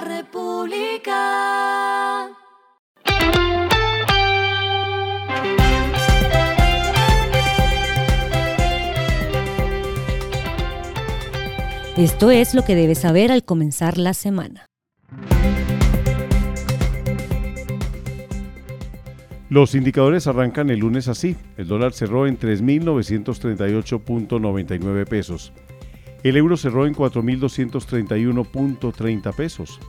la República. Esto es lo que debes saber al comenzar la semana. Los indicadores arrancan el lunes así. El dólar cerró en 3.938.99 pesos. El euro cerró en 4.231.30 pesos.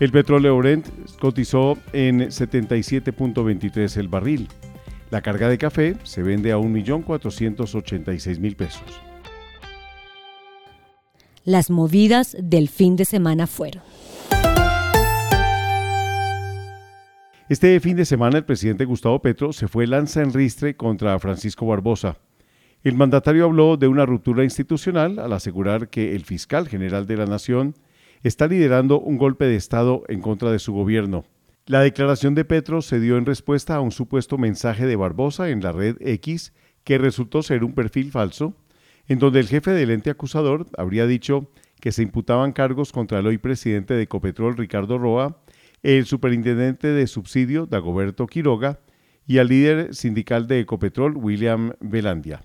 El petróleo Brent cotizó en 77.23 el barril. La carga de café se vende a 1.486.000 pesos. Las movidas del fin de semana fueron. Este fin de semana el presidente Gustavo Petro se fue lanza en ristre contra Francisco Barbosa. El mandatario habló de una ruptura institucional al asegurar que el fiscal general de la Nación está liderando un golpe de Estado en contra de su gobierno. La declaración de Petro se dio en respuesta a un supuesto mensaje de Barbosa en la red X que resultó ser un perfil falso, en donde el jefe del ente acusador habría dicho que se imputaban cargos contra el hoy presidente de Ecopetrol Ricardo Roa el superintendente de subsidio Dagoberto Quiroga y al líder sindical de Ecopetrol William Velandia.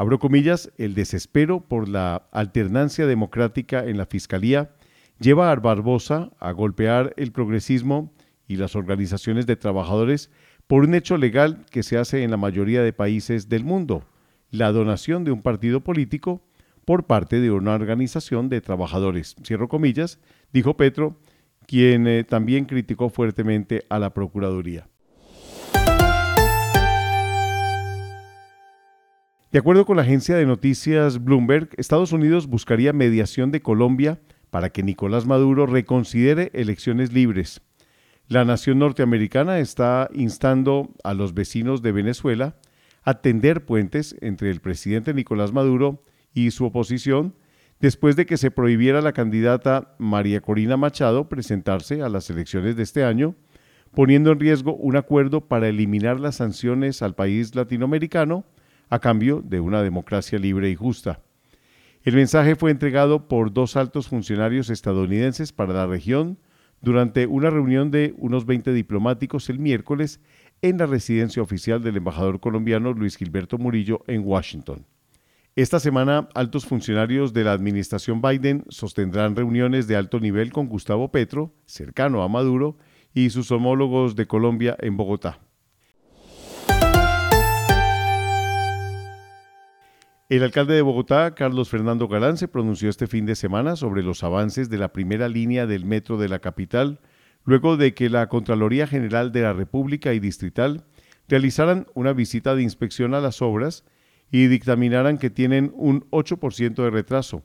Abro comillas, el desespero por la alternancia democrática en la Fiscalía lleva a Barbosa a golpear el progresismo y las organizaciones de trabajadores por un hecho legal que se hace en la mayoría de países del mundo, la donación de un partido político por parte de una organización de trabajadores. Cierro comillas, dijo Petro, quien eh, también criticó fuertemente a la Procuraduría. De acuerdo con la agencia de noticias Bloomberg, Estados Unidos buscaría mediación de Colombia para que Nicolás Maduro reconsidere elecciones libres. La nación norteamericana está instando a los vecinos de Venezuela a tender puentes entre el presidente Nicolás Maduro y su oposición después de que se prohibiera la candidata María Corina Machado presentarse a las elecciones de este año, poniendo en riesgo un acuerdo para eliminar las sanciones al país latinoamericano a cambio de una democracia libre y justa. El mensaje fue entregado por dos altos funcionarios estadounidenses para la región durante una reunión de unos 20 diplomáticos el miércoles en la residencia oficial del embajador colombiano Luis Gilberto Murillo en Washington. Esta semana, altos funcionarios de la administración Biden sostendrán reuniones de alto nivel con Gustavo Petro, cercano a Maduro, y sus homólogos de Colombia en Bogotá. El alcalde de Bogotá, Carlos Fernando Galán, se pronunció este fin de semana sobre los avances de la primera línea del metro de la capital, luego de que la Contraloría General de la República y Distrital realizaran una visita de inspección a las obras y dictaminaran que tienen un 8% de retraso.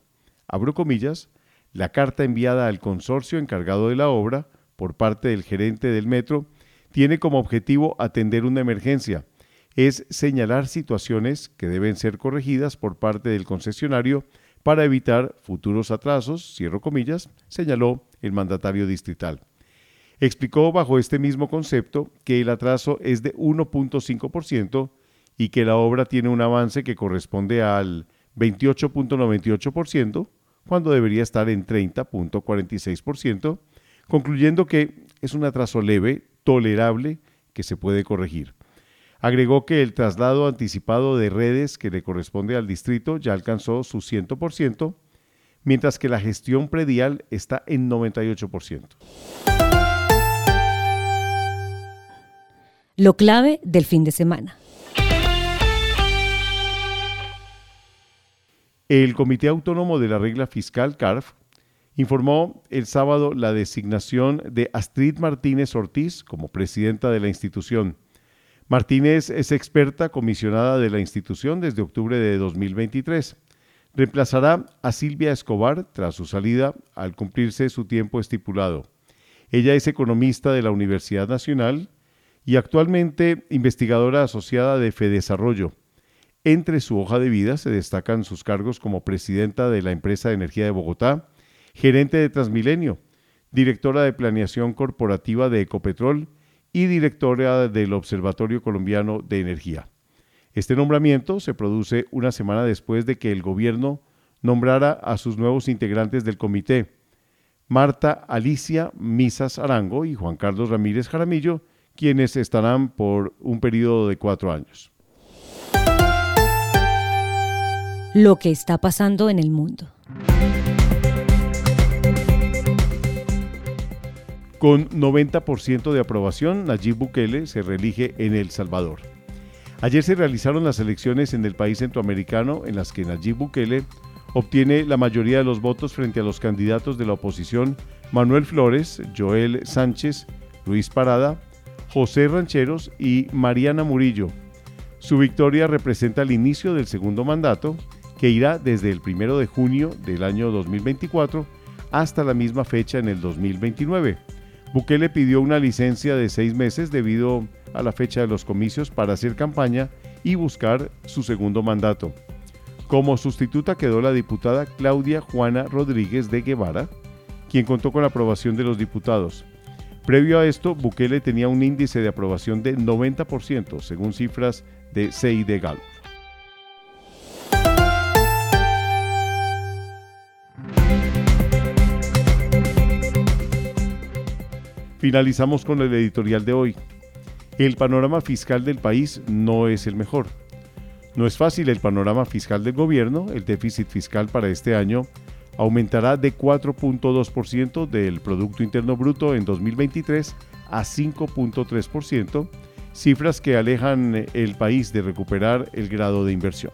Abro comillas, la carta enviada al consorcio encargado de la obra por parte del gerente del metro tiene como objetivo atender una emergencia, es señalar situaciones que deben ser corregidas por parte del concesionario para evitar futuros atrasos, cierro comillas, señaló el mandatario distrital. Explicó bajo este mismo concepto que el atraso es de 1.5% y que la obra tiene un avance que corresponde al 28.98%, cuando debería estar en 30.46%, concluyendo que es un atraso leve, tolerable, que se puede corregir. Agregó que el traslado anticipado de redes que le corresponde al distrito ya alcanzó su 100%, mientras que la gestión predial está en 98%. Lo clave del fin de semana. El Comité Autónomo de la Regla Fiscal, CARF, informó el sábado la designación de Astrid Martínez Ortiz como presidenta de la institución. Martínez es experta comisionada de la institución desde octubre de 2023. Reemplazará a Silvia Escobar tras su salida al cumplirse su tiempo estipulado. Ella es economista de la Universidad Nacional y actualmente investigadora asociada de Fedesarrollo entre su hoja de vida se destacan sus cargos como presidenta de la empresa de energía de Bogotá, gerente de Transmilenio, directora de planeación corporativa de Ecopetrol y directora del Observatorio Colombiano de Energía. Este nombramiento se produce una semana después de que el gobierno nombrara a sus nuevos integrantes del comité. Marta Alicia Misas Arango y Juan Carlos Ramírez Jaramillo, quienes estarán por un periodo de cuatro años. Lo que está pasando en el mundo. Con 90% de aprobación, Nayib Bukele se reelige en El Salvador. Ayer se realizaron las elecciones en el país centroamericano en las que Nayib Bukele obtiene la mayoría de los votos frente a los candidatos de la oposición Manuel Flores, Joel Sánchez, Luis Parada, José Rancheros y Mariana Murillo. Su victoria representa el inicio del segundo mandato, que irá desde el 1 de junio del año 2024 hasta la misma fecha en el 2029. Bukele pidió una licencia de seis meses debido a la fecha de los comicios para hacer campaña y buscar su segundo mandato. Como sustituta quedó la diputada Claudia Juana Rodríguez de Guevara, quien contó con la aprobación de los diputados. Previo a esto, Bukele tenía un índice de aprobación de 90%, según cifras de CID. Finalizamos con el editorial de hoy. El panorama fiscal del país no es el mejor. No es fácil el panorama fiscal del gobierno. El déficit fiscal para este año aumentará de 4.2% del Producto Interno Bruto en 2023 a 5.3%, cifras que alejan el país de recuperar el grado de inversión.